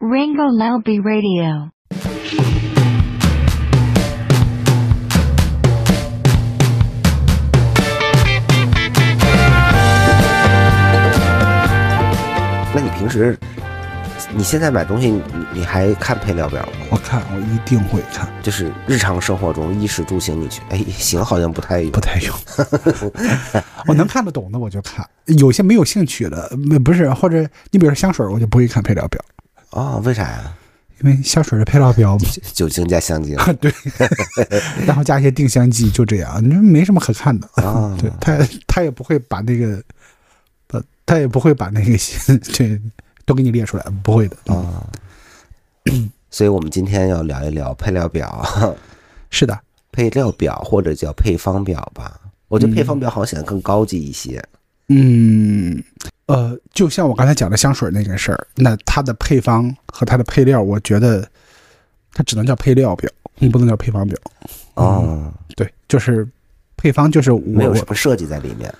Ringo Lalby Radio. 那你平时，你现在买东西，你你还看配料表吗？我看，我一定会看，就是日常生活中衣食住行，你去，哎，行好像不太不太用。我能看得懂的我就看，有些没有兴趣的，不是或者你比如说香水，我就不会看配料表。哦，为啥呀？因为香水的配料表酒精加香精，对，然后加一些定香剂，就这样，你没什么可看的啊。对他，他也不会把那个，呃，他也不会把那个这都给你列出来，不会的啊。所以我们今天要聊一聊配料表。是的，配料表或者叫配方表吧。我觉得配方表好像显得更高级一些。嗯。呃，就像我刚才讲的香水那件事儿，那它的配方和它的配料，我觉得它只能叫配料表，你不能叫配方表。哦，对，就是配方就是没有什么设计在里面。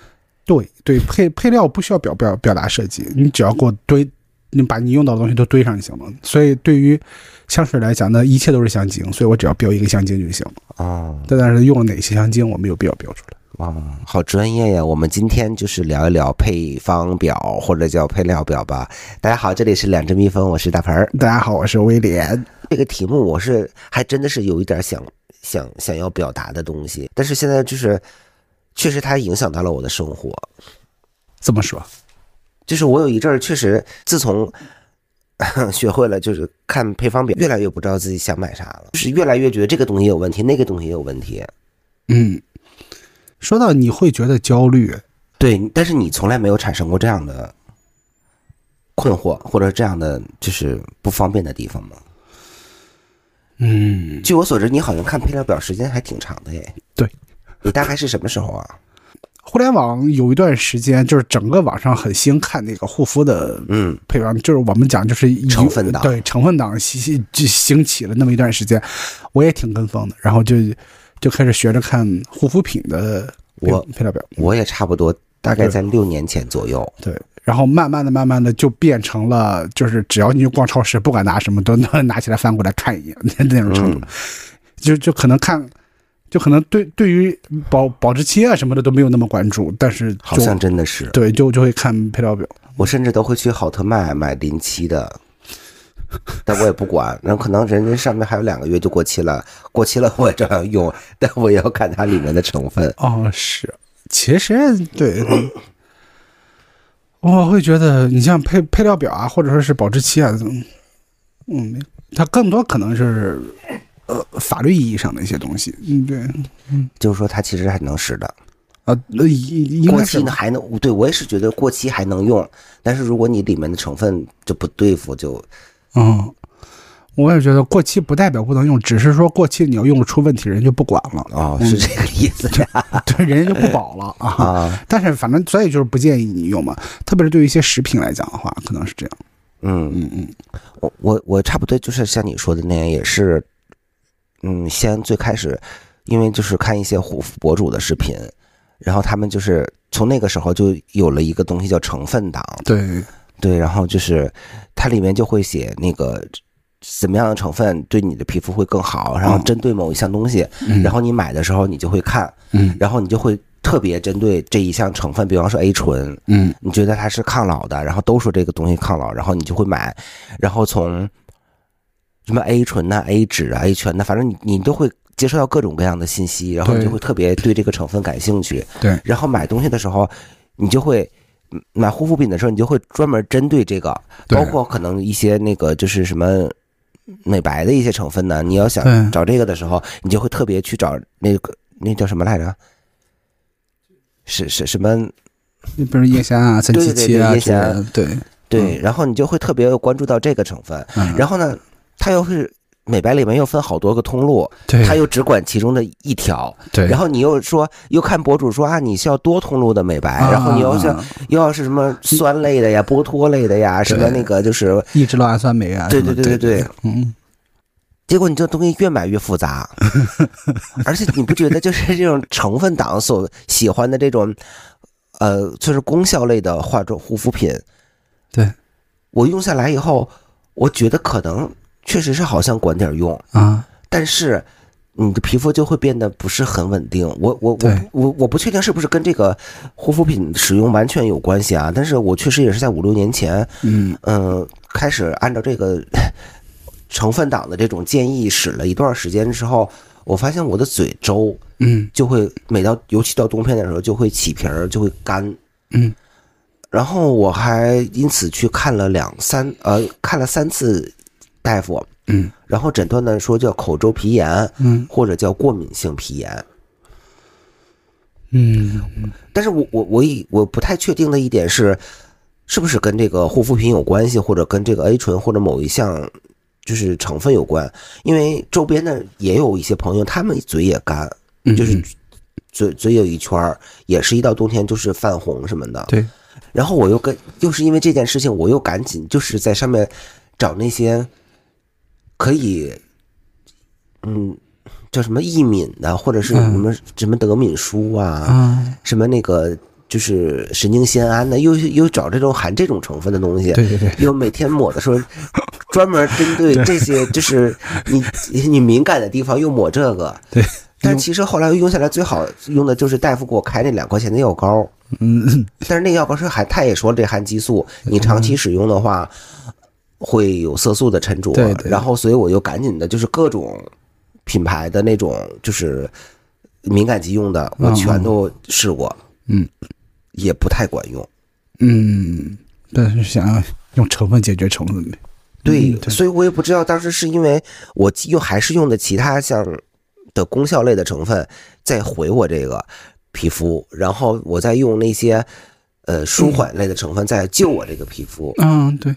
对对，配配料不需要表表表达设计，你只要给我堆，你把你用到的东西都堆上就行了。所以对于香水来讲呢，一切都是香精，所以我只要标一个香精就行了。哦，但是用了哪些香精，我没有必要标出来。哇，好专业呀！我们今天就是聊一聊配方表或者叫配料表吧。大家好，这里是两只蜜蜂，我是大盆儿。大家好，我是威廉。这个题目我是还真的是有一点想想想要表达的东西，但是现在就是确实它影响到了我的生活。怎么说？就是我有一阵儿确实自从 学会了就是看配方表，越来越不知道自己想买啥了，就是越来越觉得这个东西有问题，那个东西也有问题。嗯。说到你会觉得焦虑，对，但是你从来没有产生过这样的困惑或者这样的就是不方便的地方吗？嗯，据我所知，你好像看配料表时间还挺长的耶。对，你大概是什么时候啊？互联网有一段时间，就是整个网上很兴看那个护肤的，嗯，配方，就是我们讲就是成分党，对，成分党兴就兴起了那么一段时间，我也挺跟风的，然后就。就开始学着看护肤品的我配料表，我也差不多，大概在六年前左右。对，然后慢慢的、慢慢的就变成了，就是只要你去逛超市，不管拿什么，都能 拿起来翻过来看一眼那种程度。就就可能看，就可能对对于保保质期啊什么的都没有那么关注，但是好像真的是对，就就会看配料表。我甚至都会去好特卖买临期的。但我也不管，然后可能人家上面还有两个月就过期了，过期了我也照样用，但我也要看它里面的成分。哦，是，其实对，我会觉得你像配配料表啊，或者说是保质期啊，嗯，它更多可能是呃法律意义上的一些东西。嗯，对，嗯，就是说它其实还能使的啊，那过期呢还能对我也是觉得过期还能用，但是如果你里面的成分就不对付就。嗯，我也觉得过期不代表不能用，只是说过期你要用出问题，人就不管了啊，是这个意思，对，人家就不保了 啊。但是反正所以就是不建议你用嘛，特别是对于一些食品来讲的话，可能是这样。嗯嗯嗯，我我我差不多就是像你说的那样，也是，嗯，先最开始，因为就是看一些护肤博主的视频，然后他们就是从那个时候就有了一个东西叫成分党，对。对，然后就是它里面就会写那个怎么样的成分对你的皮肤会更好，然后针对某一项东西，然后你买的时候你就会看，嗯，然后你就会特别针对这一项成分，比方说 A 醇，嗯，你觉得它是抗老的，然后都说这个东西抗老，然后你就会买，然后从什么 A 醇呐、A 酯啊、A 醛呐，反正你你都会接收到各种各样的信息，然后你就会特别对这个成分感兴趣，对，然后买东西的时候你就会。买护肤品的时候，你就会专门针对这个，包括可能一些那个就是什么美白的一些成分呢。你要想找这个的时候，你就会特别去找那个那叫什么来着？是是什么？你比如叶酰啊、三七七啊，叶酰，对对。然后你就会特别关注到这个成分，然后呢，它又是。美白里面又分好多个通路，他又只管其中的一条，对。然后你又说，又看博主说啊，你需要多通路的美白，然后你又像又要是什么酸类的呀、剥脱类的呀，什么那个就是抑制酪氨酸酶啊，对对对对对，嗯。结果你这东西越买越复杂，而且你不觉得就是这种成分党所喜欢的这种，呃，就是功效类的化妆护肤品，对我用下来以后。我觉得可能确实是好像管点用啊，但是你的皮肤就会变得不是很稳定。我我我我我不确定是不是跟这个护肤品使用完全有关系啊？但是我确实也是在五六年前，嗯嗯，开始按照这个 成分党的这种建议使了一段时间之后，我发现我的嘴周，嗯，就会每到尤其到冬天的时候就会起皮儿，就会干，嗯。然后我还因此去看了两三呃看了三次大夫，嗯，然后诊断呢说叫口周皮炎，嗯，或者叫过敏性皮炎，嗯，但是我我我以我不太确定的一点是，是不是跟这个护肤品有关系，或者跟这个 A 醇或者某一项就是成分有关？因为周边的也有一些朋友，他们嘴也干，就是嘴嘴有一圈也是一到冬天就是泛红什么的，对。然后我又跟，又是因为这件事情，我又赶紧就是在上面找那些可以，嗯，叫什么易敏的，或者是什么什么德敏舒啊，什么那个就是神经酰胺的，又又找这种含这种成分的东西，对对对，又每天抹的时候，专门针对这些，就是你你敏感的地方又抹这个，对。但其实后来用下来最好用的就是大夫给我开那两块钱的药膏。嗯，但是那药膏是含，他也说这含激素，你长期使用的话会有色素的沉着。对，然后所以我就赶紧的，就是各种品牌的那种，就是敏感肌用的，我全都试过。嗯，也不太管用。嗯，但是想要用成分解决成分。对，所以我也不知道当时是因为我用还是用的其他像的功效类的成分在回我这个。皮肤，然后我再用那些呃舒缓类的成分在救我这个皮肤。嗯，对。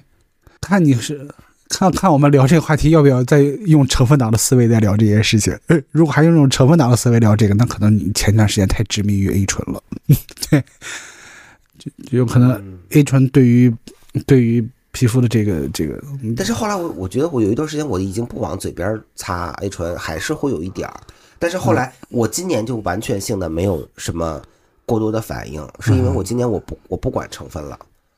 看你是看看我们聊这个话题，要不要再用成分党的思维再聊这件事情？如果还用这种成分党的思维聊这个，那可能你前段时间太执迷于 A 醇了。对，就有可能 A 醇对于对于皮肤的这个这个。但是后来我我觉得我有一段时间我已经不往嘴边擦 A 醇，还是会有一点儿。但是后来，我今年就完全性的没有什么过多的反应，是因为我今年我不我不管成分了，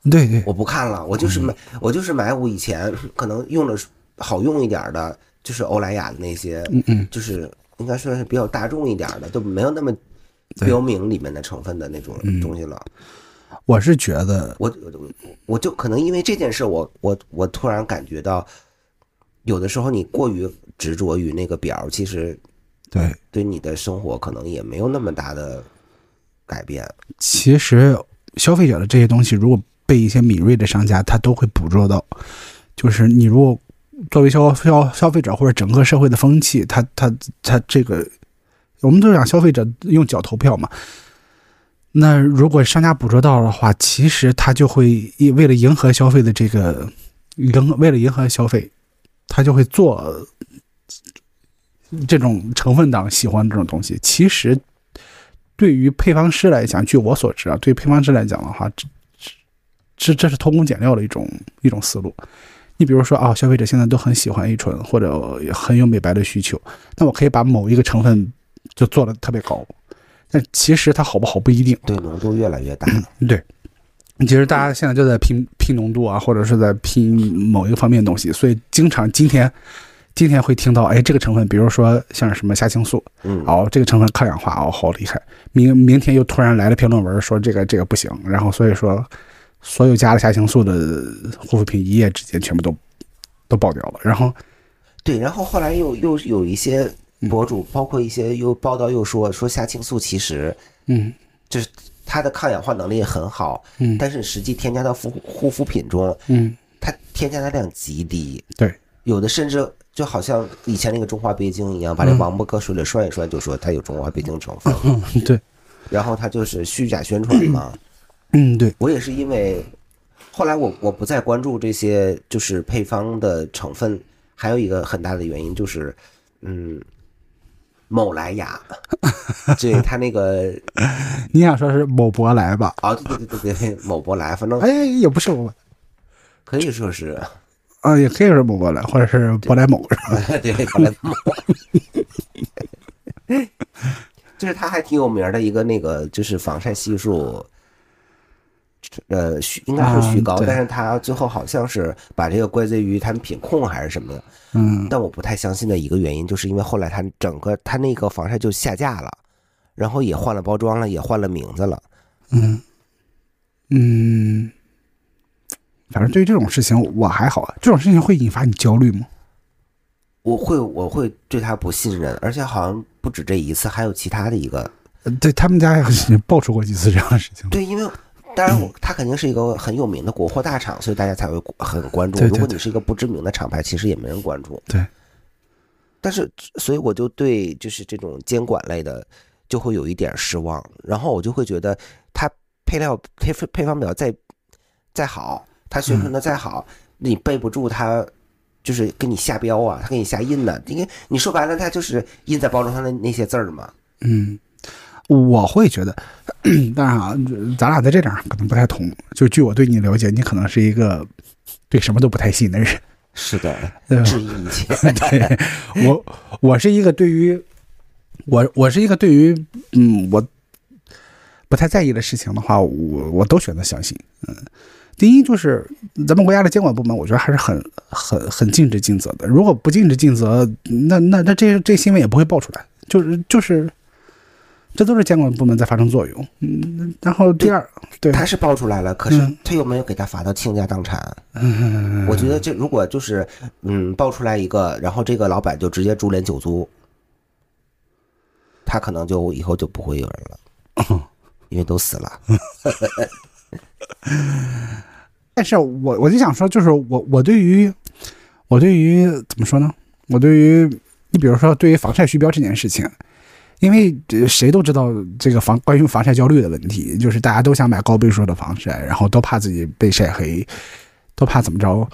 对对，我不看了，我就是买我就是买我以前可能用的好用一点的，就是欧莱雅的那些，嗯嗯，就是应该算是比较大众一点的，都没有那么标明里面的成分的那种东西了。我是觉得，我我就可能因为这件事，我我我突然感觉到，有的时候你过于执着于那个表，其实。对，对你的生活可能也没有那么大的改变。其实，消费者的这些东西，如果被一些敏锐的商家，他都会捕捉到。就是你如果作为消消消费者或者整个社会的风气，他他他这个，我们都讲消费者用脚投票嘛。那如果商家捕捉到的话，其实他就会为了迎合消费的这个迎为了迎合消费，他就会做。这种成分党喜欢这种东西，其实对于配方师来讲，据我所知啊，对配方师来讲的话，这这这是偷工减料的一种一种思路。你比如说啊，消费者现在都很喜欢 A 醇，或者很有美白的需求，那我可以把某一个成分就做的特别高，但其实它好不好不一定。对，浓度越来越大。对，其实大家现在就在拼拼浓度啊，或者是在拼某一个方面的东西，所以经常今天。今天会听到，哎，这个成分，比如说像什么虾青素，嗯，哦，这个成分抗氧化，哦，好厉害。明明天又突然来了篇论文，说这个这个不行，然后所以说，所有加了虾青素的护肤品一夜之间全部都都爆掉了。然后，对，然后后来又又有一些博主，包括一些又报道又说说虾青素其实，嗯，就是它的抗氧化能力很好，嗯，但是实际添加到护护肤品中，嗯，它添加的量极低，对，有的甚至。就好像以前那个中华钡金一样，把这王八搁水里涮一涮，就说它有中华钡金成分。嗯，对。然后它就是虚假宣传嘛。嗯，对。我也是因为后来我我不再关注这些就是配方的成分，还有一个很大的原因就是，嗯，某莱雅，对他那个，你想说是某博莱吧？哦，对对对对对，某博莱，反正哎也不是我，可以说是。啊，也可以是某博莱，或者是博莱某，是吧？对，博莱某，就是他还挺有名的一个那个，就是防晒系数呃虚应该是虚高，但是他最后好像是把这个归罪于他们品控还是什么的。嗯，但我不太相信的一个原因，就是因为后来他整个他那个防晒就下架了，然后也换了包装了，也换了名字了。嗯嗯，反正对于这种事情我还好，这种事情会引发你焦虑吗？我会，我会对他不信任，而且好像不止这一次，还有其他的一个。对他们家也 爆出过几次这样的事情。对，因为当然我他肯定是一个很有名的国货大厂，所以大家才会很关注。如果你是一个不知名的厂牌，其实也没人关注。对。但是，所以我就对就是这种监管类的就会有一点失望，然后我就会觉得它配料配配方表再再好，它宣传的再好，你背不住它。就是给你下标啊，他给你下印呢，因为你说白了，他就是印在包装上的那些字儿嘛。嗯，我会觉得，当然啊，咱俩在这点上可能不太同。就据我对你了解，你可能是一个对什么都不太信的人。是的，质疑一切。对我，我是一个对于我，我是一个对于嗯，我不太在意的事情的话，我我都选择相信。嗯。第一就是咱们国家的监管部门，我觉得还是很很很尽职尽责的。如果不尽职尽责，那那那这这新闻也不会爆出来。就是就是，这都是监管部门在发生作用。嗯，然后第二，对，他是爆出来了，可是他又没有给他罚到倾家荡产。嗯，我觉得这如果就是嗯爆出来一个，然后这个老板就直接株连九族，他可能就以后就不会有人了，因为都死了。但是我我就想说，就是我我对于我对于怎么说呢？我对于你比如说对于防晒虚标这件事情，因为谁都知道这个防关于防晒焦虑的问题，就是大家都想买高倍数的防晒，然后都怕自己被晒黑，都怕怎么着。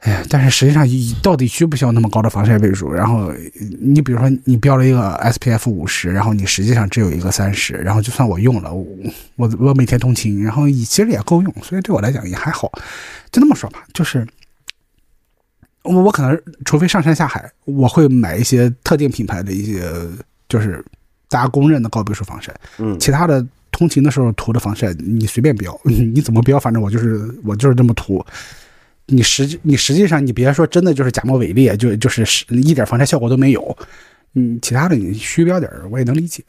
哎呀，但是实际上，到底需不需要那么高的防晒倍数？然后你比如说，你标了一个 SPF 五十，然后你实际上只有一个三十，然后就算我用了，我我我每天通勤，然后其实也够用，所以对我来讲也还好。就那么说吧，就是我我可能除非上山下海，我会买一些特定品牌的一些，就是大家公认的高倍数防晒。嗯，其他的通勤的时候涂的防晒，你随便标，你怎么标，反正我就是我就是这么涂。你实际你实际上你别说真的就是假冒伪劣，就就是一点防晒效果都没有。嗯，其他的你虚标点我也能理解，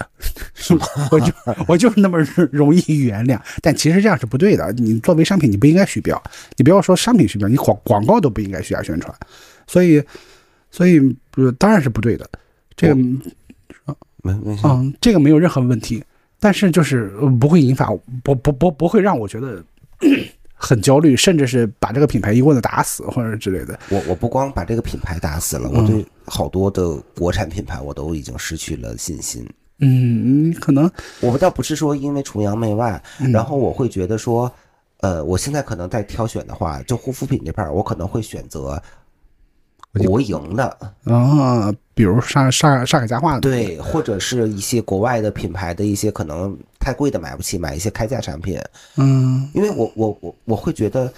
是吧？我就我就是那么容易原谅。但其实这样是不对的。你作为商品，你不应该虚标。你不要说商品虚标，你广广告都不应该虚假宣传。所以，所以呃当然是不对的。这个没没嗯，这个没有任何问题。但是就是不会引发不不不不会让我觉得。很焦虑，甚至是把这个品牌一棍子打死，或者之类的。我我不光把这个品牌打死了，我对好多的国产品牌我都已经失去了信心。嗯，可能我倒不是说因为崇洋媚外，然后我会觉得说，呃，我现在可能在挑选的话，就护肤品这片我可能会选择。国营的。啊，比如上上上海家化的，对，或者是一些国外的品牌的一些可能太贵的买不起，买一些开价产品。嗯，因为我我我我会觉得，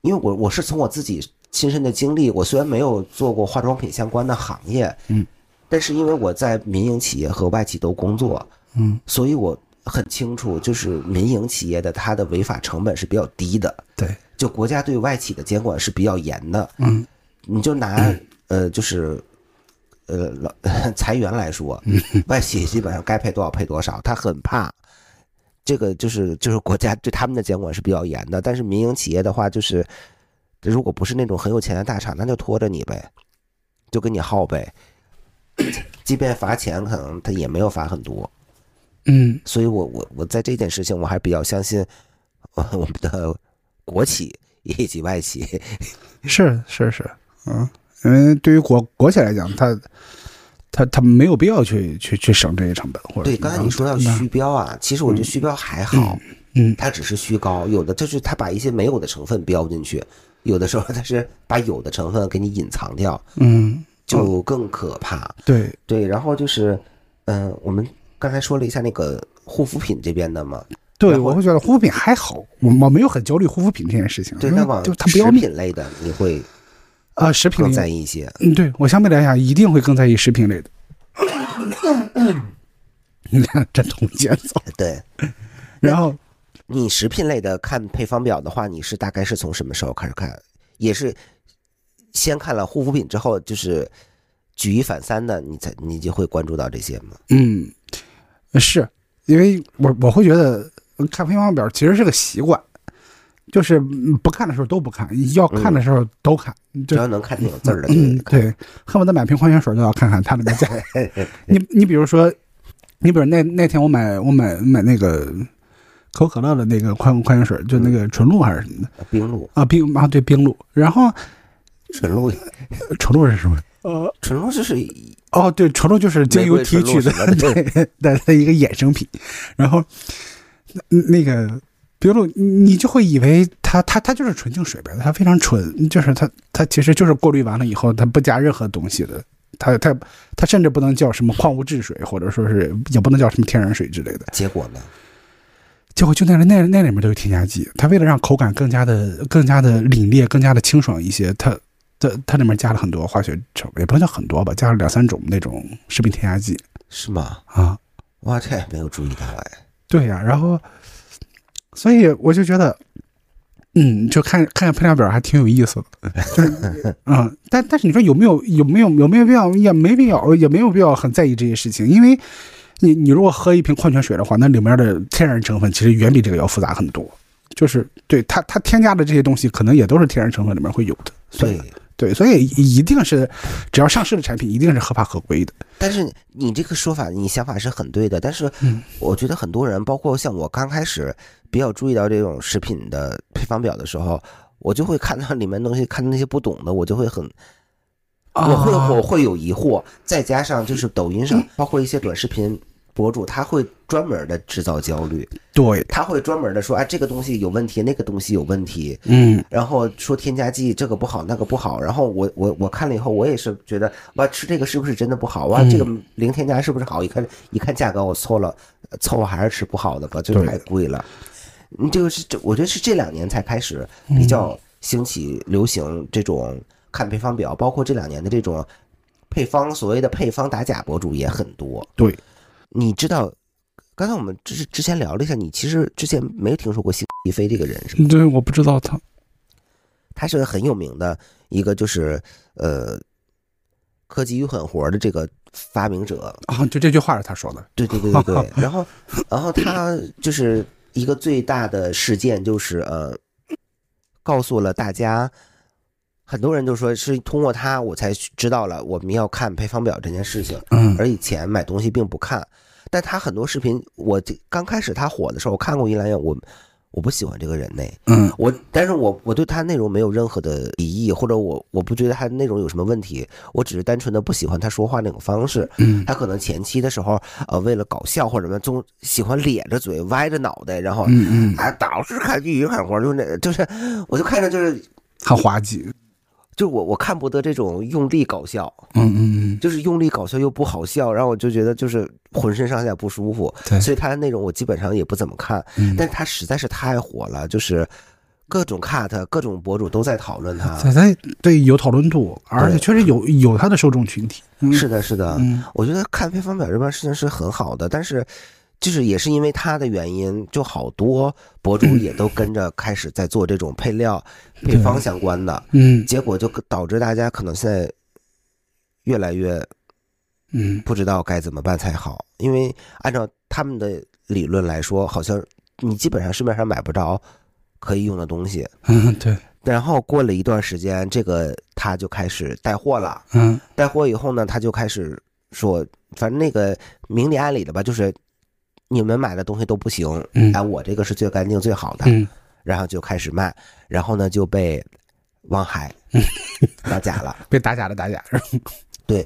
因为我我是从我自己亲身的经历，我虽然没有做过化妆品相关的行业，嗯，但是因为我在民营企业和外企都工作，嗯，所以我很清楚，就是民营企业的它的违法成本是比较低的，对，就国家对外企的监管是比较严的，嗯。你就拿呃，就是呃，老 裁员来说，外企基本上该赔多少赔多少，他很怕这个，就是就是国家对他们的监管是比较严的。但是民营企业的话，就是如果不是那种很有钱的大厂，那就拖着你呗，就跟你耗呗。即便罚钱，可能他也没有罚很多。嗯，所以我我我在这件事情，我还比较相信我们的国企以及外企。是 是是。嗯，因为对于国国企来讲，他他他没有必要去去去省这些成本，或者对刚才你说到虚标啊，其实我觉得虚标还好，嗯，它只是虚高，有的就是他把一些没有的成分标进去，有的时候他是把有的成分给你隐藏掉，嗯，就更可怕。对对，然后就是，嗯，我们刚才说了一下那个护肤品这边的嘛，对，我会觉得护肤品还好，我我没有很焦虑护肤品这件事情，对，那往就它食品类的你会。啊，食品更在意一些。嗯，对我相对来讲一定会更在意食品类的。你看，这同节奏。对，然后你食品类的看配方表的话，你是大概是从什么时候开始看？也是先看了护肤品之后，就是举一反三的，你才你就会关注到这些吗？嗯，是因为我我会觉得看配方表其实是个习惯，就是不看的时候都不看，要看的时候都看，只要能看见有字儿的，嗯对，恨不得买瓶矿泉水都要看看它里面价。你你比如说，你比如那那天我买我买买那个。可口可乐的那个矿矿泉水，就那个纯露还是什么的？冰露啊，冰啊，对，冰露。然后纯露，纯露是什么？呃，纯露就是哦，对，纯露就是精油提取的，对 的一个衍生品。然后那那个冰露，你就会以为它它它就是纯净水呗，它非常纯，就是它它其实就是过滤完了以后，它不加任何东西的，它它它甚至不能叫什么矿物质水，或者说是也不能叫什么天然水之类的。结果呢？结果就那那那里面都有添加剂，它为了让口感更加的更加的凛冽、更加的清爽一些，它它它里面加了很多化学成分，也不能叫很多吧，加了两三种那种食品添加剂，是吗？啊，哇，这没有注意到哎。对呀，然后，所以我就觉得，嗯，就看看看配料表还挺有意思的，就是，嗯，但但是你说有没有有没有有没有必要？也没必要，也没有必要很在意这些事情，因为。你你如果喝一瓶矿泉水的话，那里面的天然成分其实远比这个要复杂很多。就是对它它添加的这些东西，可能也都是天然成分里面会有的。对对，所以一定是只要上市的产品，一定是合法合规的。但是你这个说法，你想法是很对的。但是我觉得很多人，包括像我刚开始比较注意到这种食品的配方表的时候，我就会看到里面东西，看到那些不懂的，我就会很。我会我会有疑惑，再加上就是抖音上，包括一些短视频。博主他会专门的制造焦虑，对，他会专门的说，哎，这个东西有问题，那个东西有问题，嗯，然后说添加剂这个不好，那个不好，然后我我我看了以后，我也是觉得，哇，吃这个是不是真的不好？哇，这个零添加是不是好？一看一看价格，我凑了凑合还是吃不好的吧，就太贵了。你这个是这，我觉得是这两年才开始比较兴起流行这种看配方表，包括这两年的这种配方，所谓的配方打假博主也很多，对。你知道，刚才我们之之前聊了一下，你其实之前没有听说过辛迪飞这个人是吗？对，我不知道他，他是个很有名的一个，就是呃，科技与狠活的这个发明者啊，就这句话是他说的。对对对对对。然后，然后他就是一个最大的事件，就是呃，告诉了大家，很多人就说是通过他我才知道了我们要看配方表这件事情。嗯。而以前买东西并不看。但他很多视频，我刚开始他火的时候，我看过一两眼，我我不喜欢这个人呢。嗯，我，但是我我对他内容没有任何的敌意，或者我我不觉得他内容有什么问题，我只是单纯的不喜欢他说话那种方式。嗯，他可能前期的时候，呃，为了搞笑或者什么，总喜欢咧着嘴、歪着脑袋，然后，嗯嗯，哎，导师看剧看活，就那，就是，我就看着就是很滑稽。就我我看不得这种用力搞笑，嗯嗯嗯，就是用力搞笑又不好笑，然后我就觉得就是浑身上下不舒服，对，所以他的内容我基本上也不怎么看，但是他实在是太火了，就是各种 cut，各种博主都在讨论他，在在对有讨论度，而且确实有有他的受众群体，是的，是的，我觉得看配方表这件事情是很好的，但是。就是也是因为他的原因，就好多博主也都跟着开始在做这种配料、配方相关的，嗯，结果就导致大家可能现在越来越，嗯，不知道该怎么办才好。因为按照他们的理论来说，好像你基本上市面上买不着可以用的东西，嗯，对。然后过了一段时间，这个他就开始带货了，嗯，带货以后呢，他就开始说，反正那个明里暗里的吧，就是。你们买的东西都不行，哎，我这个是最干净最好的，然后就开始卖，然后呢就被王海 打假了，被打假的打假，对，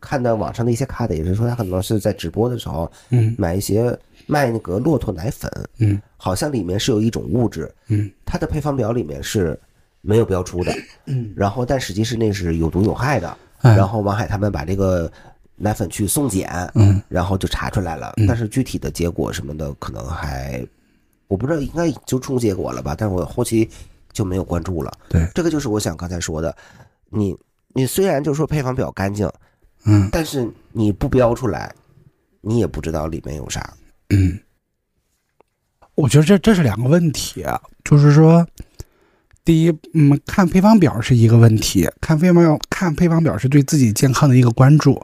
看到网上的一些卡的也是说他可能是在直播的时候，嗯，买一些卖那个骆驼奶粉，嗯，好像里面是有一种物质，嗯，它的配方表里面是没有标出的，嗯，然后但实际是那是有毒有害的，然后王海他们把这个。奶粉去送检，嗯，然后就查出来了，但是具体的结果什么的可能还我不知道，应该就出结果了吧？但是我后期就没有关注了。对，这个就是我想刚才说的，你你虽然就说配方表干净，嗯，但是你不标出来，你也不知道里面有啥。嗯，我觉得这这是两个问题，啊就是说，第一，嗯，看配方表是一个问题，看配方表看配方表是对自己健康的一个关注，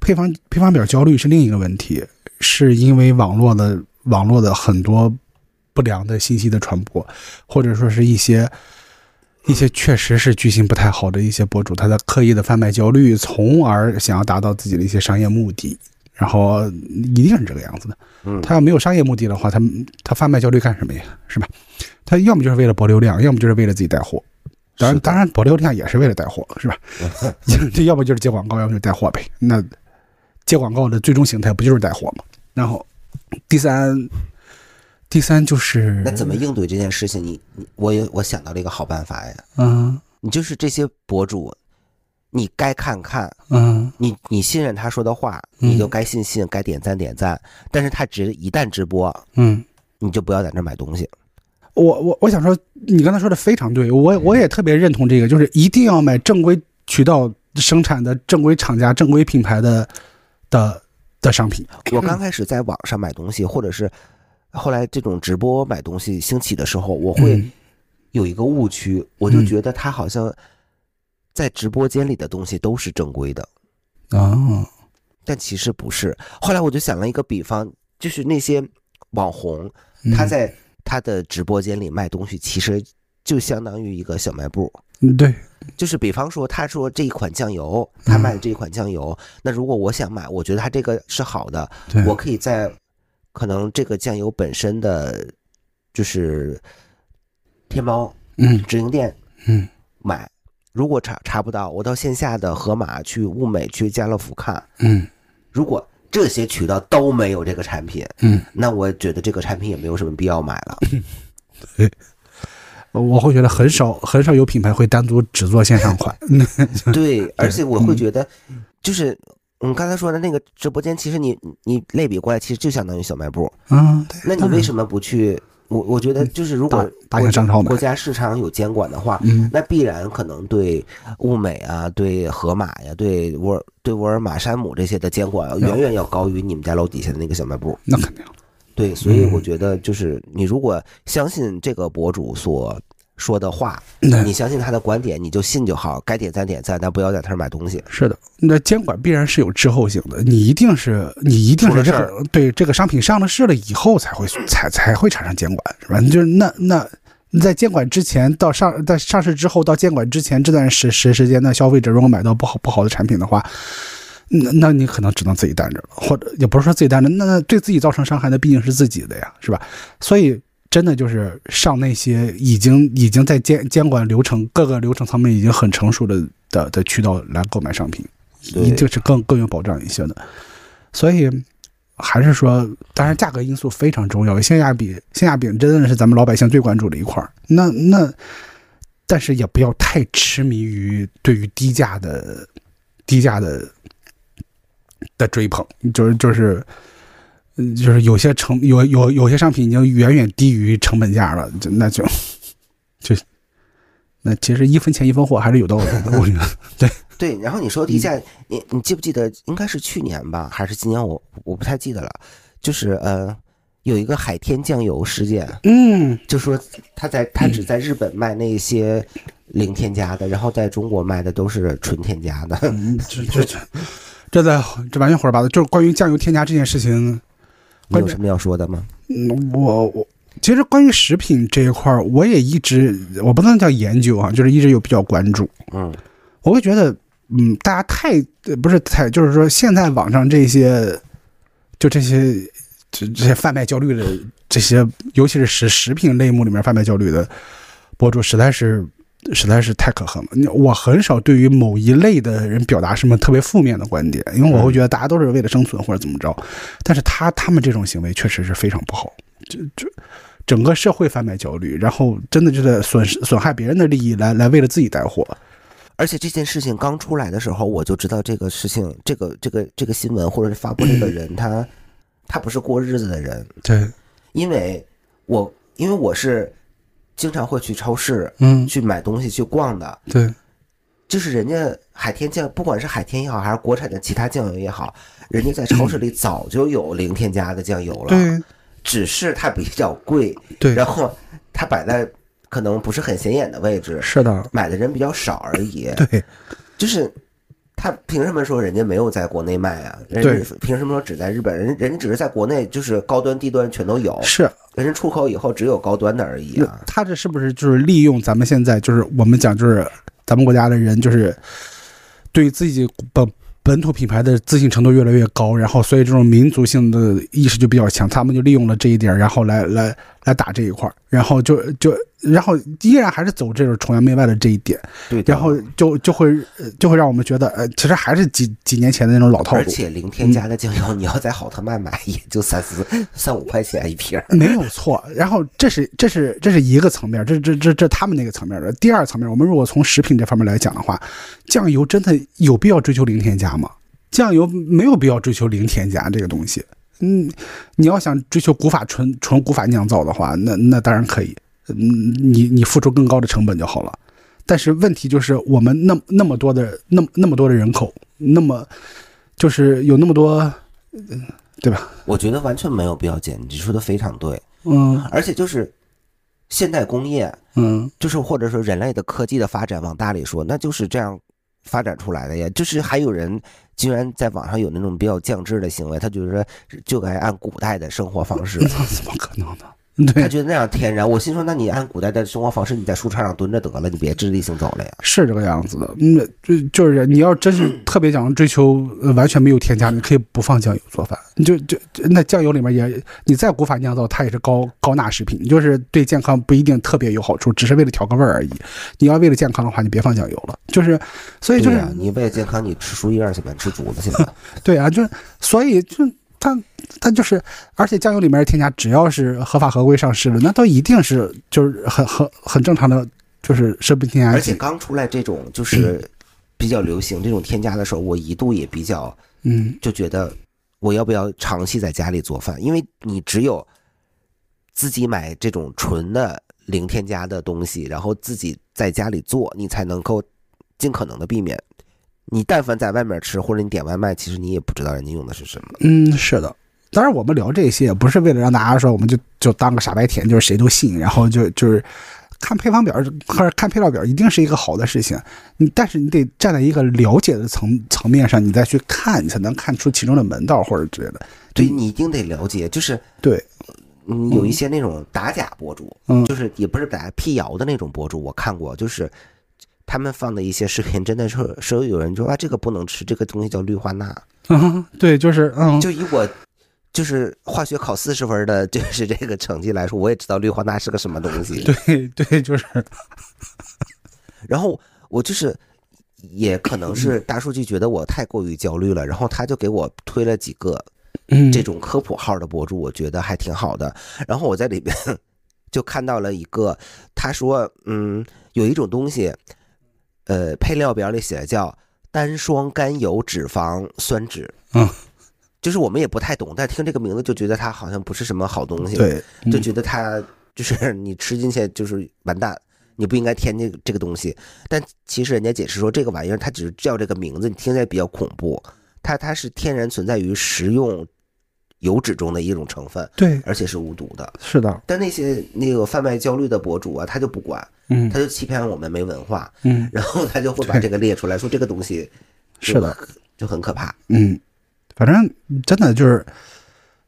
配方配方表焦虑是另一个问题，是因为网络的网络的很多不良的信息的传播，或者说是一些一些确实是居心不太好的一些博主，他在刻意的贩卖焦虑，从而想要达到自己的一些商业目的。然后一定是这个样子的，嗯，他要没有商业目的的话，他他贩卖焦虑干什么呀？是吧？他要么就是为了博流量，要么就是为了自己带货。当然，当然博流量也是为了带货，是吧？这要不就是接广告，要么就带货呗。那接广告的最终形态不就是带货吗？然后第三，第三就是那怎么应对这件事情？你你我有我想到了一个好办法呀。嗯，你就是这些博主。你该看看，嗯，你你信任他说的话，你就该信信，该点赞点赞。但是他只一旦直播，嗯，你就不要在那买东西。我我我想说，你刚才说的非常对，我我也特别认同这个，就是一定要买正规渠道生产的、正规厂家、正规品牌的的的商品。我刚开始在网上买东西，或者是后来这种直播买东西兴起的时候，我会有一个误区，我就觉得他好像。在直播间里的东西都是正规的，啊，但其实不是。后来我就想了一个比方，就是那些网红，他在他的直播间里卖东西，其实就相当于一个小卖部。嗯，对，就是比方说，他说这一款酱油，他卖的这一款酱油，那如果我想买，我觉得他这个是好的，我可以在可能这个酱油本身的，就是天猫嗯直营店嗯买。如果查查不到，我到线下的盒马去物美去家乐福看。嗯，如果这些渠道都没有这个产品，嗯，那我觉得这个产品也没有什么必要买了。对，我会觉得很少很少有品牌会单独只做线上款。对，而且我会觉得，就是你刚才说的那个直播间，其实你你类比过来，其实就相当于小卖部。嗯，那你为什么不去？我我觉得就是如果国家市场有监管的话，那必然可能对物美啊、对盒马呀、对沃尔对沃尔玛、山姆这些的监管远远要高于你们家楼底下的那个小卖部。那肯定。对，所以我觉得就是你如果相信这个博主所。说的话，你相信他的观点，你就信就好。该点赞点赞，但不要在他儿买东西。是的，那监管必然是有滞后性的，你一定是你一定是这个对这个商品上了市了以后才会才才会产生监管，是吧？就是那那在监管之前到上在上市之后到监管之前这段时时时间，那消费者如果买到不好不好的产品的话，那那你可能只能自己担着了，或者也不是说自己担着，那对自己造成伤害的毕竟是自己的呀，是吧？所以。真的就是上那些已经已经在监监管流程各个流程层面已经很成熟的的的渠道来购买商品，一定是更更有保障一些的。所以还是说，当然价格因素非常重要，性价比性价比真的是咱们老百姓最关注的一块那那，但是也不要太痴迷于对于低价的低价的的追捧，就是就是。就是有些成有有有些商品已经远远低于成本价了，就那就就那其实一分钱一分货还是有道理的，我觉得 对 对。然后你说低价，你你记不记得应该是去年吧，还是今年？我我不太记得了。就是呃，有一个海天酱油事件，嗯，就说他在他只在日本卖那些零添加的，然后在中国卖的都是纯添加的。这这这这在这完全胡说八道。就是关于酱油添加这件事情。有什么要说的吗？嗯，我我其实关于食品这一块儿，我也一直我不能叫研究啊，就是一直有比较关注。嗯，我会觉得，嗯，大家太不是太，就是说现在网上这些，就这些这这些贩卖焦虑的这些，尤其是食食品类目里面贩卖焦虑的博主，实在是。实在是太可恨了。我很少对于某一类的人表达什么特别负面的观点，因为我会觉得大家都是为了生存或者怎么着。但是他他们这种行为确实是非常不好，就就整个社会贩卖焦虑，然后真的就在损失损害别人的利益，来来为了自己带货。而且这件事情刚出来的时候，我就知道这个事情，这个这个这个新闻或者是发布这个人，他他不是过日子的人。对，因为我因为我是。经常会去超市，嗯，去买东西去逛的，对，就是人家海天酱，不管是海天也好，还是国产的其他酱油也好，人家在超市里早就有零添加的酱油了，对，只是它比较贵，对，然后它摆在可能不是很显眼的位置，是的，买的人比较少而已。对，就是他凭什么说人家没有在国内卖啊？人家凭什么说只在日本？人人家只是在国内，就是高端低端全都有。是，人家出口以后只有高端的而已啊。他这是不是就是利用咱们现在就是我们讲就是咱们国家的人就是对自己本。本土品牌的自信程度越来越高，然后所以这种民族性的意识就比较强，他们就利用了这一点，然后来来来打这一块然后就就然后依然还是走这种崇洋媚外的这一点，对，然后就就会就会让我们觉得，呃，其实还是几几年前的那种老套路。而且零添加的酱油，你要在好特卖买，也就三四三五块钱一瓶，没有错。然后这是这是这是一个层面，这这这这他们那个层面的。第二层面，我们如果从食品这方面来讲的话，酱油真的有必要追求零添加吗？酱油没有必要追求零添加这个东西。嗯，你要想追求古法纯纯古法酿造的话，那那当然可以。嗯，你你付出更高的成本就好了，但是问题就是我们那那么多的那那么多的人口，那么就是有那么多，对吧？我觉得完全没有必要减，你说的非常对。嗯，而且就是现代工业，嗯，就是或者说人类的科技的发展，往大里说，那就是这样发展出来的呀。就是还有人居然在网上有那种比较降智的行为，他就是说就该按古代的生活方式，怎么可能呢？他觉得那样天然，我心说，那你按古代的生活方式，你在树杈上蹲着得了，你别直立行走了呀。是这个样子的，嗯，就就是你要真是特别想追求完全没有添加，你可以不放酱油做饭，你就就那酱油里面也，你再古法酿造，它也是高高钠食品，就是对健康不一定特别有好处，只是为了调个味儿而已。你要为了健康的话，你别放酱油了。就是，所以就是你为了健康，你吃树叶去呗，吃竹子去吧。对啊，就所以就。它它就是，而且酱油里面添加，只要是合法合规上市的，那都一定是就是很很很正常的，就是食品添加。而且刚出来这种就是比较流行这种添加的时候，我一度也比较嗯，就觉得我要不要长期在家里做饭？因为你只有自己买这种纯的零添加的东西，然后自己在家里做，你才能够尽可能的避免。你但凡在外面吃，或者你点外卖，其实你也不知道人家用的是什么。嗯，是的。当然，我们聊这些也不是为了让大家说我们就就当个傻白甜，就是谁都信，然后就就是看配方表或者看配料表，一定是一个好的事情。你但是你得站在一个了解的层层面上，你再去看，你才能看出其中的门道或者之类的。对你一定得了解，就是对，嗯，有一些那种打假博主，嗯，就是也不是打辟谣的那种博主，我看过，就是。他们放的一些视频，真的是说有人说啊，这个不能吃，这个东西叫氯化钠。嗯，对，就是嗯，就以我就是化学考四十分的，就是这个成绩来说，我也知道氯化钠是个什么东西。对对，就是。然后我就是，也可能是大数据觉得我太过于焦虑了，然后他就给我推了几个这种科普号的博主，我觉得还挺好的。然后我在里边就看到了一个，他说，嗯，有一种东西。呃，配料表里写的叫单双甘油脂肪酸酯，嗯，就是我们也不太懂，但听这个名字就觉得它好像不是什么好东西，对，就觉得它就是你吃进去就是完蛋，你不应该添这这个东西。但其实人家解释说，这个玩意儿它只是叫这个名字，你听起来比较恐怖，它它是天然存在于食用油脂中的一种成分，对，而且是无毒的，是的。但那些那个贩卖焦虑的博主啊，他就不管。嗯，他就欺骗我们没文化，嗯，然后他就会把这个列出来，说这个东西 是的，就很可怕。嗯，反正真的就是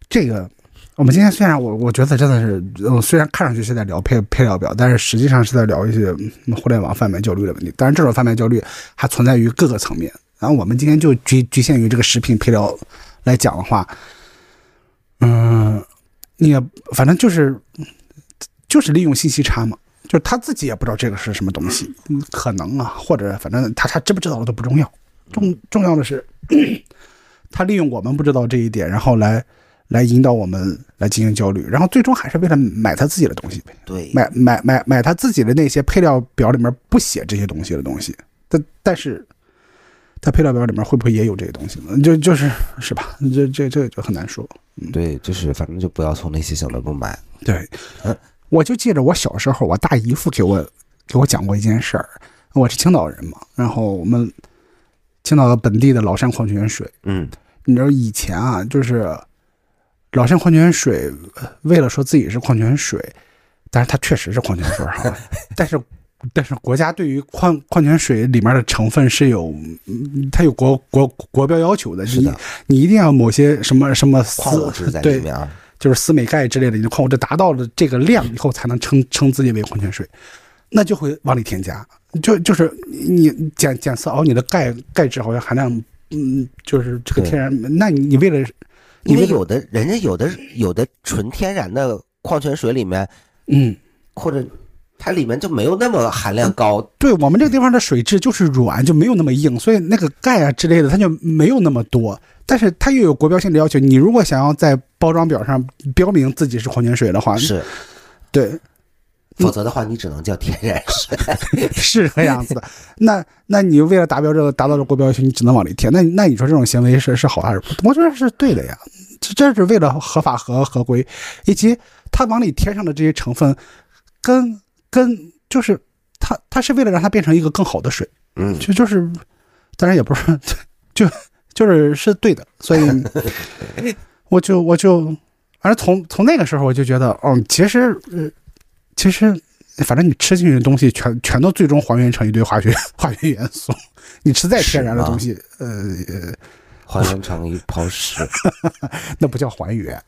这个。我们今天虽然我我觉得真的是，呃，虽然看上去是在聊配配料表，但是实际上是在聊一些互联网贩卖焦虑的问题。当然，这种贩卖焦虑还存在于各个层面。然后我们今天就局局限于这个食品配料来讲的话，嗯，你反正就是就是利用信息差嘛。就是他自己也不知道这个是什么东西，可能啊，或者反正他他知不知道的都不重要，重重要的是，他利用我们不知道这一点，然后来来引导我们来进行焦虑，然后最终还是为了买他自己的东西呗。对，买买买买他自己的那些配料表里面不写这些东西的东西，但但是他配料表里面会不会也有这些东西呢？就就是是吧？这这这就很难说。对，就是反正就不要从那些小的不买。对，嗯。我就记着我小时候，我大姨夫给我给我讲过一件事儿。我是青岛人嘛，然后我们青岛的本地的老山矿泉水，嗯，你知道以前啊，就是老山矿泉水为了说自己是矿泉水，但是它确实是矿泉水哈，但是。但是国家对于矿矿泉水里面的成分是有，它有国国国标要求的是，你你一定要某些什么什么矿物质在里面，就是丝美钙之类的，你的矿物质达到了这个量以后，才能称称自己为矿泉水，那就会往里添加，就就是你检检测哦，你的钙钙质好像含量，嗯，就是这个天然，那你你为了，因为有的人家有的有的纯天然的矿泉水里面，嗯，或者。它里面就没有那么含量高，对我们这个地方的水质就是软，就没有那么硬，所以那个钙啊之类的它就没有那么多。但是它又有国标性的要求，你如果想要在包装表上标明自己是矿泉水的话，是，对，否则的话你只能叫天然水，是这样子的。那那你为了达标这个达到这国标要求，你只能往里填。那那你说这种行为是是好还是不？我觉得是对的呀，这这是为了合法和合规，以及它往里添上的这些成分跟。跟就是它，它是为了让它变成一个更好的水，嗯，就就是，当然也不是，就就是是对的，所以我 就我就，反正从从那个时候我就觉得，哦，其实呃，其实反正你吃进去的东西全全都最终还原成一堆化学 化学元素，你吃再天然的东西，呃呃。还原成一泡屎，那不叫还原，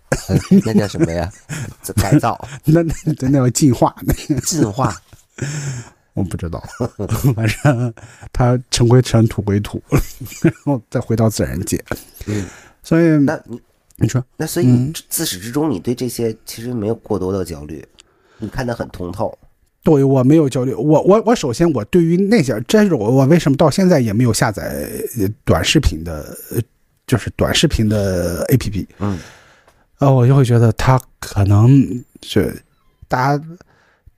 那叫什么呀？改造？那那那叫进化？进化？我不知道，反正它尘归尘，土归土，然后再回到自然界。嗯，所以那你你说，那所以自始至终你对这些其实没有过多的焦虑，你看得很通透。对，我没有焦虑。我我我首先我对于那些，这是我我为什么到现在也没有下载短视频的。就是短视频的 A P P，嗯，呃，我就会觉得它可能是大家，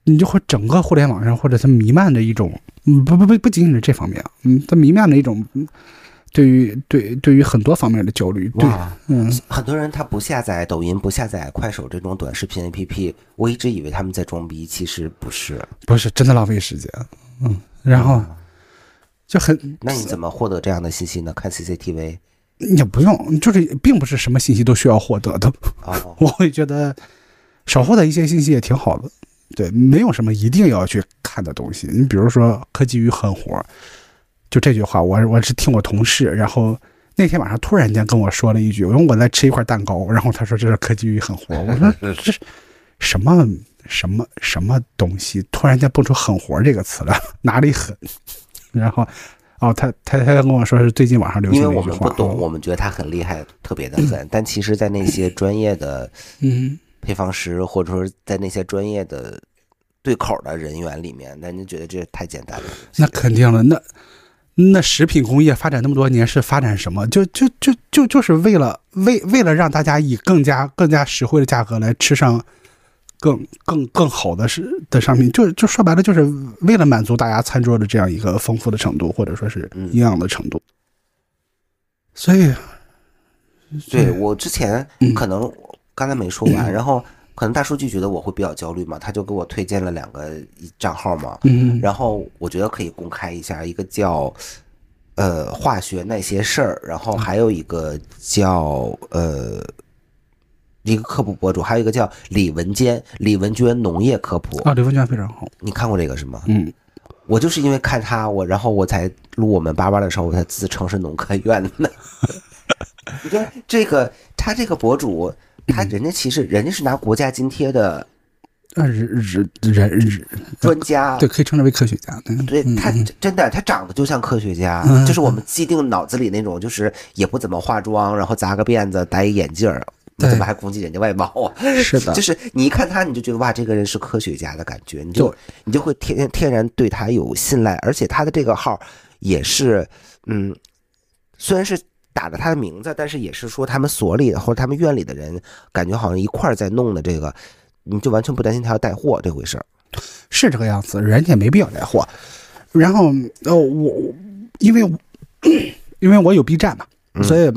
你就会整个互联网上或者它弥漫的一种，嗯，不不不不仅仅是这方面，嗯，它弥漫的一种对于对对于很多方面的焦虑，对，嗯，很多人他不下载抖音，不下载快手这种短视频 A P P，我一直以为他们在装逼，其实不是，不是真的浪费时间，嗯，然后就很，那你怎么获得这样的信息呢？看 C C T V。也不用，就是并不是什么信息都需要获得的。我会觉得少获得一些信息也挺好的。对，没有什么一定要去看的东西。你比如说“科技与狠活”，就这句话，我我是听我同事，然后那天晚上突然间跟我说了一句，因为我在吃一块蛋糕，然后他说这是“科技与狠活”，我说这是什么什么什么东西？突然间蹦出“狠活”这个词了，哪里狠？然后。哦，他他他跟我说是最近网上流行的因为我们不懂，我们觉得他很厉害，特别的狠。但其实，在那些 专业的嗯配方师，或者说在那些专业的对口的人员里面，那您觉得这太简单了？那肯定了。那那食品工业发展那么多年是发展什么？就就就就就是为了为为了让大家以更加更加实惠的价格来吃上。更更更好的是的商品，就就说白了，就是为了满足大家餐桌的这样一个丰富的程度，或者说是营养的程度。所以，对我之前可能刚才没说完，然后可能大数据觉得我会比较焦虑嘛，他就给我推荐了两个账号嘛，嗯，然后我觉得可以公开一下，一个叫呃化学那些事儿，然后还有一个叫呃。一个科普博主，还有一个叫李文坚，李文娟农业科普啊，李文娟非常好。你看过这个是吗？嗯，我就是因为看他，我然后我才录我们八八的时候，我才自称是农科院的。你看这个他这个博主，他人家其实人家是拿国家津贴的，啊，人人人人专家，对，可以称之为科学家。对他真的，他长得就像科学家，就是我们既定脑子里那种，就是也不怎么化妆，然后扎个辫子，戴一眼镜儿。你怎么还攻击人家外貌啊？是的，就是你一看他，你就觉得哇，这个人是科学家的感觉，你就你就会天天然对他有信赖，而且他的这个号也是，嗯，虽然是打着他的名字，但是也是说他们所里或者他们院里的人，感觉好像一块在弄的这个，你就完全不担心他要带货这回事儿，是这个样子，人家没必要带货。然后呃，我因为 因为我有 B 站嘛，所以。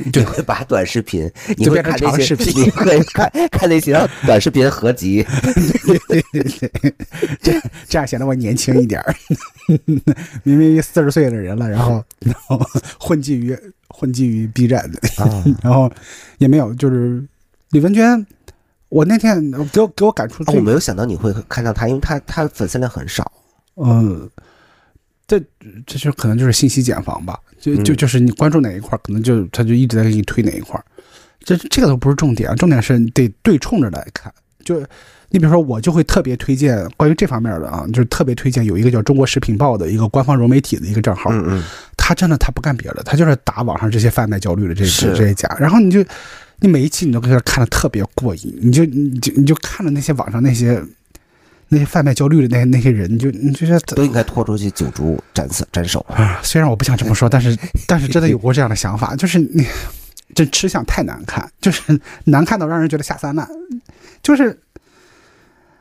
你会把短视频，你会看那些，你会看看那些短视频合集，这这样显得我年轻一点儿。明明四十岁的人了，然后然后混迹于混迹于 B 站的，然后也没有就是李文娟。我那天给我给我感触，我没有想到你会看到他，因为他他粉丝量很少。嗯，这这就可能就是信息茧房吧，就就就是你关注哪一块，可能就他就一直在给你推哪一块。这这个都不是重点，重点是得对冲着来看。就你比如说，我就会特别推荐关于这方面的啊，就是特别推荐有一个叫中国食品报的一个官方融媒体的一个账号。嗯嗯，他真的他不干别的，他就是打网上这些贩卖焦虑的这这这些假，然后你就。你每一期你都给他看的特别过瘾，你就你就你就看着那些网上那些那些贩卖焦虑的那那些人，你就你就觉得都应该拖出去九族斩死斩首啊！虽然我不想这么说，但是 但是真的有过这样的想法，就是你这吃相太难看，就是难看到让人觉得下三滥，就是。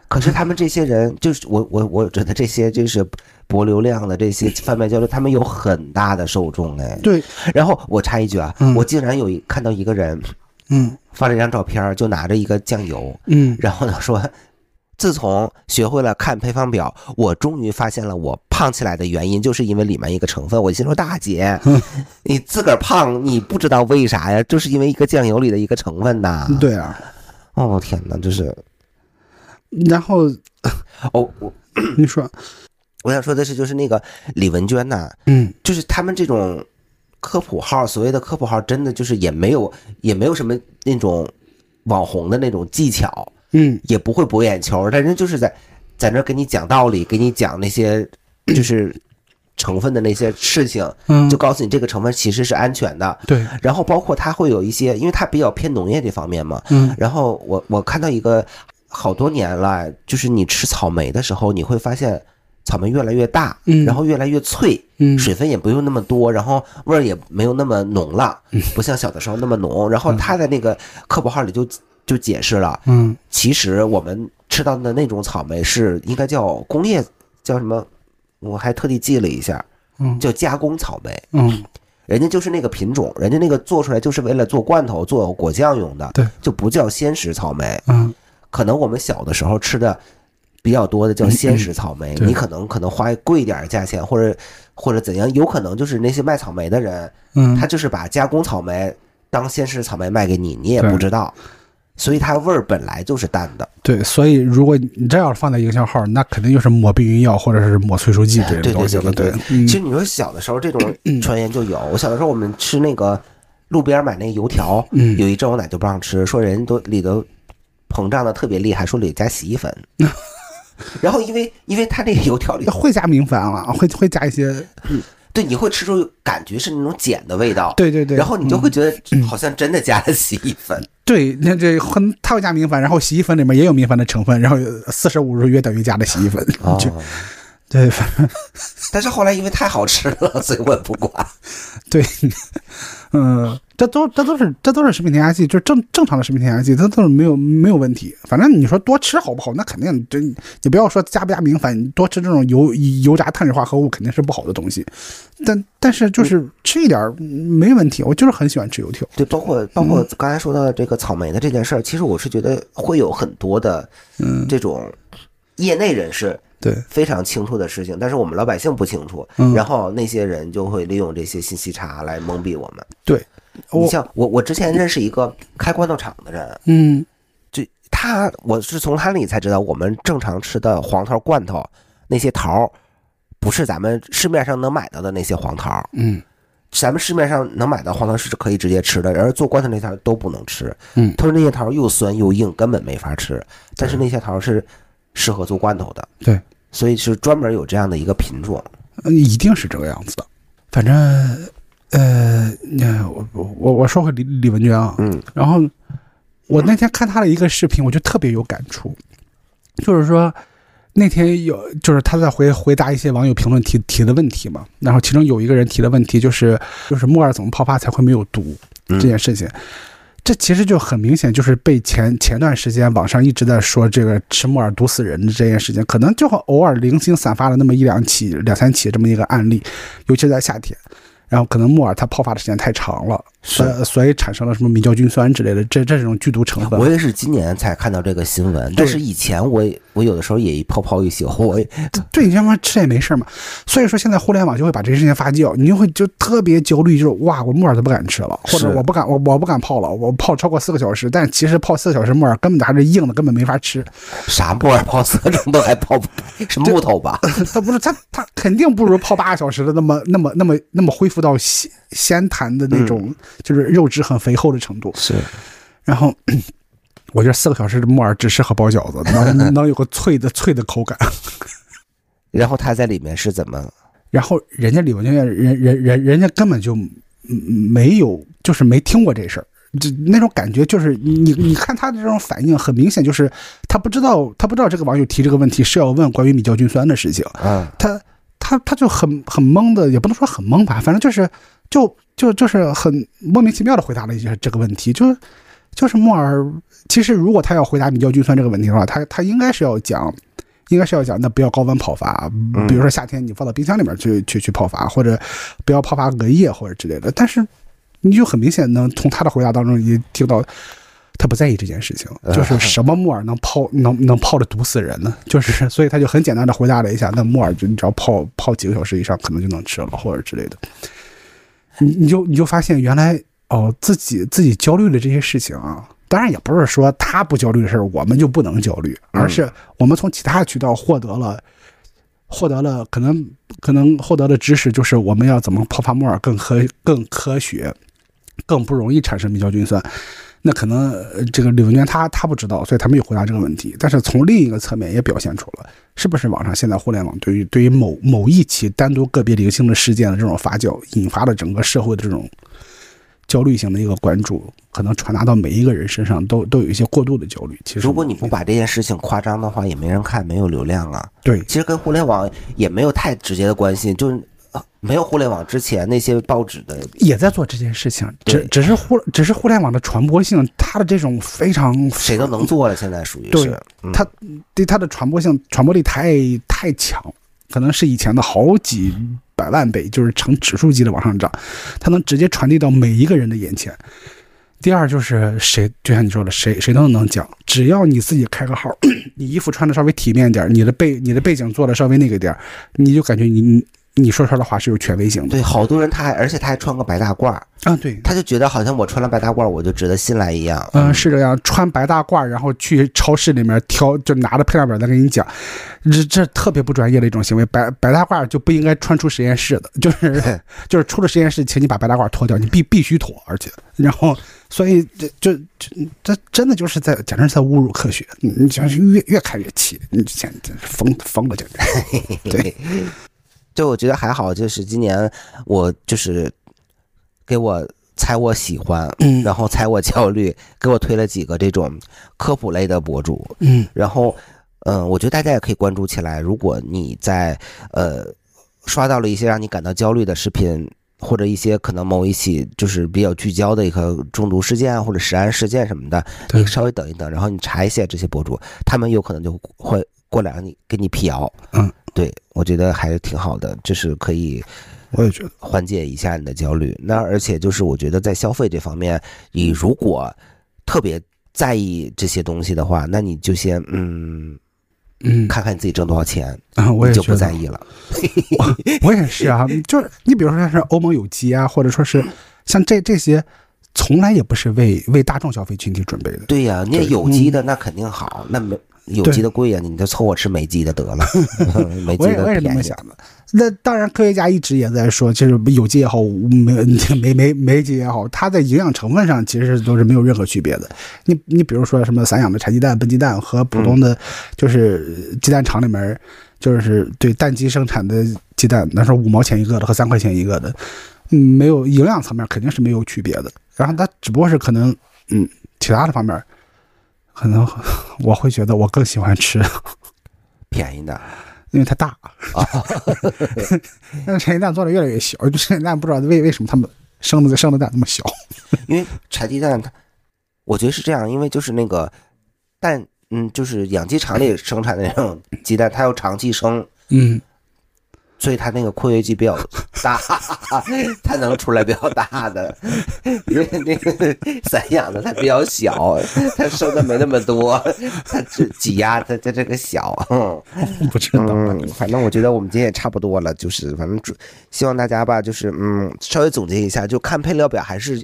可是他们这些人，就是我我我觉得这些就是博流量的这些贩卖交流，他们有很大的受众哎。对。然后我插一句啊，我竟然有一看到一个人。嗯，发了一张照片，就拿着一个酱油，嗯，然后呢说，自从学会了看配方表，我终于发现了我胖起来的原因，就是因为里面一个成分。我心说大姐，你自个儿胖，你不知道为啥呀？就是因为一个酱油里的一个成分呐。对啊，哦天哪，就是，然后，哦我 你说，我想说的是，就是那个李文娟呐，嗯，就是他们这种。科普号，所谓的科普号，真的就是也没有，也没有什么那种网红的那种技巧，嗯，也不会博眼球，但人就是在在那给你讲道理，给你讲那些就是成分的那些事情，嗯，就告诉你这个成分其实是安全的，对。然后包括它会有一些，因为它比较偏农业这方面嘛，嗯。然后我我看到一个好多年了，就是你吃草莓的时候，你会发现。草莓越来越大，嗯，然后越来越脆，嗯，水分也不用那么多，然后味儿也没有那么浓了，嗯不像小的时候那么浓。然后他在那个科普号里就就解释了，嗯，其实我们吃到的那种草莓是应该叫工业叫什么？我还特地记了一下，嗯，叫加工草莓，嗯，人家就是那个品种，人家那个做出来就是为了做罐头、做果酱用的，对，就不叫鲜食草莓，嗯，可能我们小的时候吃的。比较多的叫鲜食草莓，你可能可能花贵一点价钱，或者或者怎样，有可能就是那些卖草莓的人，嗯，他就是把加工草莓当鲜食草莓卖给你，你也不知道，所以它味儿本来就是淡的。对，所以如果你这要是放在营销号，那肯定就是抹避孕药或者是抹催熟剂这类东西了。对，其实你说小的时候这种传言就有，我小的时候我们吃那个路边买那个油条，有一阵我奶就不让吃，说人都里头膨胀的特别厉害，说里加洗衣粉。然后，因为因为它那个油条里 会加明矾啊，会会加一些，对，你会吃出感觉是那种碱的味道，对对对，然后你就会觉得好像真的加了洗衣粉，对，那这很，他会加明矾，然后洗衣粉里面也有明矾的成分，然后四舍五入约等于加的洗衣粉，就对，反正，但是后来因为太好吃了，所以我也不管，对，嗯。这都这都是这都是食品添加剂，就是正正常的食品添加剂，它都是没有没有问题。反正你说多吃好不好，那肯定这你不要说加不加明矾，多吃这种油油炸碳水化合物肯定是不好的东西。但但是就是吃一点没问题，我就是很喜欢吃油条。对，包括包括刚才说到的这个草莓的这件事儿，其实我是觉得会有很多的嗯这种业内人士对。非常清楚的事情，但是我们老百姓不清楚，然后那些人就会利用这些信息差来蒙蔽我们。对。你像我，我之前认识一个开罐头厂的人，嗯，就他，我是从他那里才知道，我们正常吃的黄桃罐头那些桃，不是咱们市面上能买到的那些黄桃，嗯，咱们市面上能买到黄桃是可以直接吃的，而做罐头那条都不能吃，嗯，他说那些桃又酸又硬，根本没法吃，但是那些桃是适合做罐头的，对，所以是专门有这样的一个品种，嗯，一定是这个样子的，反正。呃，那我我我说回李李文娟啊，嗯，然后我那天看他的一个视频，我就特别有感触，就是说那天有就是他在回回答一些网友评论提提的问题嘛，然后其中有一个人提的问题就是就是木耳怎么泡发才会没有毒这件事情，这其实就很明显就是被前前段时间网上一直在说这个吃木耳毒死人的这件事情，可能就偶尔零星散发了那么一两起两三起这么一个案例，尤其在夏天。然后可能木耳它泡发的时间太长了，是，所以产生了什么米酵菌酸之类的这这种剧毒成分。我也是今年才看到这个新闻，但是以前我我有的时候也一泡泡一宿，我也对你这么吃也没事嘛。所以说现在互联网就会把这些事情发酵，你就会就特别焦虑，就是哇，我木耳都不敢吃了，或者我不敢我我不敢泡了，我泡超过四个小时，但其实泡四个小时木耳根本还是硬的，根本没法吃。啥木耳泡四个钟头还泡不是木头吧？它不是它它肯定不如泡八个小时的那么那么那么那么恢复到鲜鲜弹的那种，就是肉质很肥厚的程度。是，然后我觉得四个小时的木耳只适合包饺子，能 能有个脆的脆的口感。然后它在里面是怎么？然后人家李文娟人人人人家根本就没有，就是没听过这事儿，就那种感觉就是你你看他的这种反应，很明显就是他不知道他不知道这个网友提这个问题是要问关于米酵菌酸的事情。嗯，他他他就很很懵的，也不能说很懵吧，反正就是就就就是很莫名其妙的回答了一下这个问题，就是就是木耳，其实如果他要回答米酵菌酸这个问题的话，他他应该是要讲。应该是要讲，那不要高温泡发，比如说夏天你放到冰箱里面去去去泡发，或者不要泡发隔夜或者之类的。但是你就很明显能从他的回答当中也听到，他不在意这件事情，就是什么木耳能泡能能泡着毒死人呢？就是 所以他就很简单的回答了一下，那木耳就你只要泡泡几个小时以上，可能就能吃了或者之类的。你你就你就发现原来哦自己自己焦虑的这些事情啊。当然也不是说他不焦虑的事儿，我们就不能焦虑，而是我们从其他渠道获得了，获得了可能可能获得的知识，就是我们要怎么泡发木耳更科更科学，更不容易产生米酵菌酸。那可能这个李文娟她她不知道，所以她没有回答这个问题。但是从另一个侧面也表现出了，是不是网上现在互联网对于对于某某一起单独个别零星的事件的这种发酵，引发了整个社会的这种。焦虑型的一个关注，可能传达到每一个人身上，都都有一些过度的焦虑。其实，如果你不把这件事情夸张的话，也没人看，没有流量啊。对，其实跟互联网也没有太直接的关系。就是没有互联网之前，那些报纸的也在做这件事情，只只是互只是互联网的传播性，它的这种非常谁都能做了。现在属于是它对它的传播性、传播力太太强，可能是以前的好几。百万倍就是呈指数级的往上涨，它能直接传递到每一个人的眼前。第二就是谁，就像你说的，谁谁都能讲，只要你自己开个号，你衣服穿的稍微体面点，你的背你的背景做的稍微那个点你就感觉你你。说出来的话是有权威性的，对，好多人他还而且他还穿个白大褂啊，对，他就觉得好像我穿了白大褂我就值得信赖一样，嗯，是这样，穿白大褂然后去超市里面挑，就拿着配料表在跟你讲，这这特别不专业的一种行为，白白大褂就不应该穿出实验室的，就是 就是出了实验室，请你把白大褂脱掉，你必必须脱，而且然后所以这这这这真的就是在简直是在侮辱科学，你你是越越看越气，你简直疯疯了，简直，对。就我觉得还好，就是今年我就是给我猜我喜欢，嗯，然后猜我焦虑，给我推了几个这种科普类的博主，嗯，然后嗯，我觉得大家也可以关注起来。如果你在呃刷到了一些让你感到焦虑的视频，或者一些可能某一起就是比较聚焦的一个中毒事件或者食安事件什么的，你稍微等一等，然后你查一下这些博主，他们有可能就会过来让你给你辟谣，嗯。对，我觉得还是挺好的，就是可以，我也觉得缓解一下你的焦虑。那而且就是我觉得在消费这方面，你如果特别在意这些东西的话，那你就先嗯嗯看看你自己挣多少钱啊，我也就不在意了。我也是啊，就是你比如说像是欧盟有机啊，或者说是像这这些，从来也不是为为大众消费群体准备的。对呀，那有机的那肯定好，那没。有机的贵呀，你就凑合吃没鸡的得了。美鸡的我也是这么想的。那当然，科学家一直也在说，就是有机也好，没 没没没机也好，它在营养成分上其实都是没有任何区别的。你你比如说什么散养的柴鸡蛋、笨鸡蛋和普通的，就是鸡蛋厂里面就是对蛋鸡生产的鸡蛋，那是五毛钱一个的和三块钱一个的，嗯，没有营养层面肯定是没有区别的。然后它只不过是可能嗯其他的方面。可能 我会觉得我更喜欢吃 便宜的，因为它大啊。那个柴鸡蛋做的越来越小，就柴鸡蛋不知道为为什么他们生的生的蛋那么小。因为柴鸡蛋它，我觉得是这样，因为就是那个蛋，嗯，就是养鸡场里生产的那种鸡蛋，它要长期生，嗯，所以它那个括约肌比较大，它能出来比较大的。因为那个散养的它比较小，它收的没那么多，它只挤压它它这个小。不知道，反正我觉得我们今天也差不多了，就是反正希望大家吧，就是嗯，稍微总结一下，就看配料表还是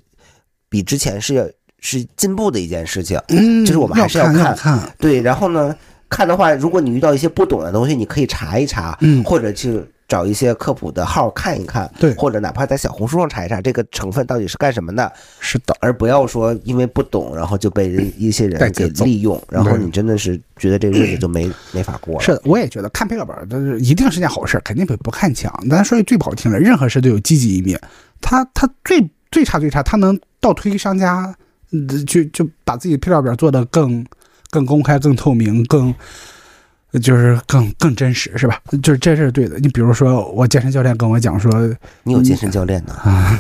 比之前是是进步的一件事情。嗯，就是我们还是要看看，对，然后呢，看的话，如果你遇到一些不懂的东西，你可以查一查，嗯，或者去。找一些科普的号看一看，对，或者哪怕在小红书上查一查这个成分到底是干什么的，是的，而不要说因为不懂，然后就被人一些人给利用，然后你真的是觉得这个日子就没 没法过了。是的，我也觉得看配料表这是一定是件好事，肯定比不看强。咱说句最不好听的，任何事都有积极一面，它它最最差最差，它能倒推商家，就就把自己配料表做的更更公开、更透明、更。就是更更真实是吧？就是这是对的。你比如说，我健身教练跟我讲说，你有健身教练呢？啊，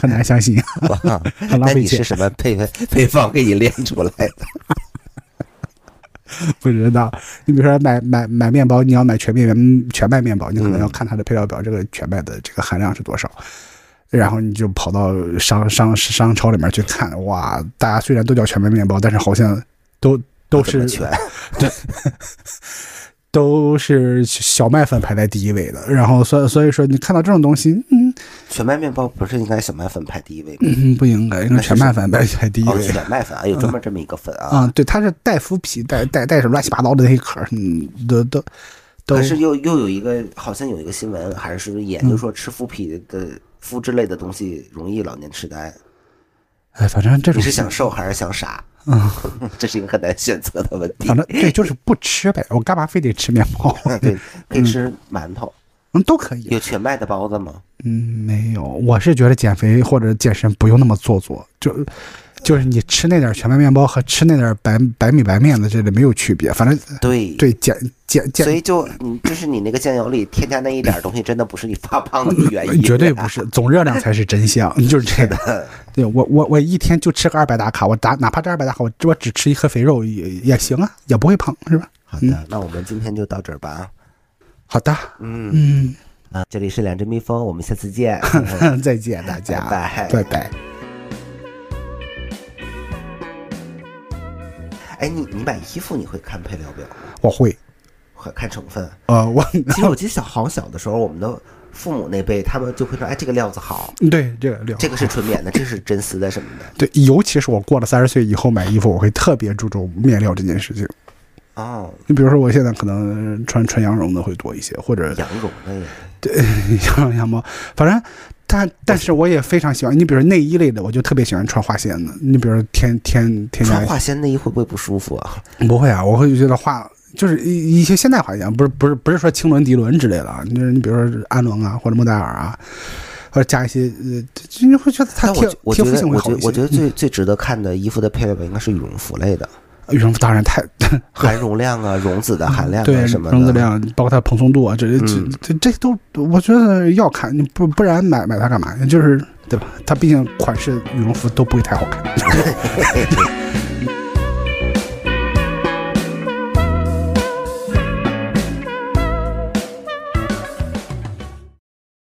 很难相信。那你是什么配配方给你练出来的？不知道。你比如说买买买面包，你要买全面全麦面包，你可能要看它的配料表，这个全麦的这个含量是多少。然后你就跑到商商商超里面去看，哇，大家虽然都叫全麦面包，但是好像都。都是全，对，都是小麦粉排在第一位的。然后，所所以说，你看到这种东西，嗯，全麦面包不是应该小麦粉排第一位吗？嗯，不应该，应该全麦粉排排第一位。全麦粉，啊有专门这么一个粉啊？啊，对，它是带麸皮，带带带什么乱七八糟的那些壳，嗯，都都都。可是又又有一个，好像有一个新闻，还是研究说吃麸皮的麸之类的东西容易老年痴呆。哎，反正这种你是想瘦还是想傻？嗯，这是一个很难选择的问题。反正对，就是不吃呗。我干嘛非得吃面包？对，可以吃馒头，嗯，都可以。有全麦的包子吗？嗯，没有。我是觉得减肥或者健身不用那么做作，就。就是你吃那点全麦面包和吃那点白白米白面的，这里没有区别。反正对对减减减，所以就你就是你那个酱油里添加那一点东西，真的不是你发胖的原因，绝对不是，总热量才是真相，就是这个。对我我我一天就吃个二百大卡，我打哪怕这二百大卡，我我只吃一颗肥肉也也行啊，也不会胖，是吧？好的，那我们今天就到这儿吧。好的，嗯嗯啊，这里是两只蜜蜂，我们下次见，再见大家，拜拜拜。哎，你你买衣服你会看配料表吗？我会，会看成分。呃，我 其实我记得小好小的时候，我们的父母那辈他们就会说：“哎，这个料子好。”对，这个料，这个是纯棉的，这是真丝的什么的。对，尤其是我过了三十岁以后买衣服，我会特别注重面料这件事情。哦，你比如说，我现在可能穿纯羊绒的会多一些，或者羊绒的，对，羊绒羊毛，反正。但但是我也非常喜欢，你比如内衣类的，我就特别喜欢穿化纤的。你比如添添添加穿化纤内衣会不会不舒服啊？不会啊，我会觉得化就是一一些现代化一点，不是不是不是说青纶涤纶之类的。你你比如说氨纶啊或者莫代尔啊，或者加一些呃，你会觉得它贴贴肤性会好一些。我觉得最最值得看的衣服的配料表应该是羽绒服类的。羽绒服当然太 含绒量啊，绒子的含量对什么绒子量，包括它蓬松度啊，这这这这都我觉得要看，你不不然买买它干嘛？就是对吧？它毕竟款式羽绒服都不会太好看。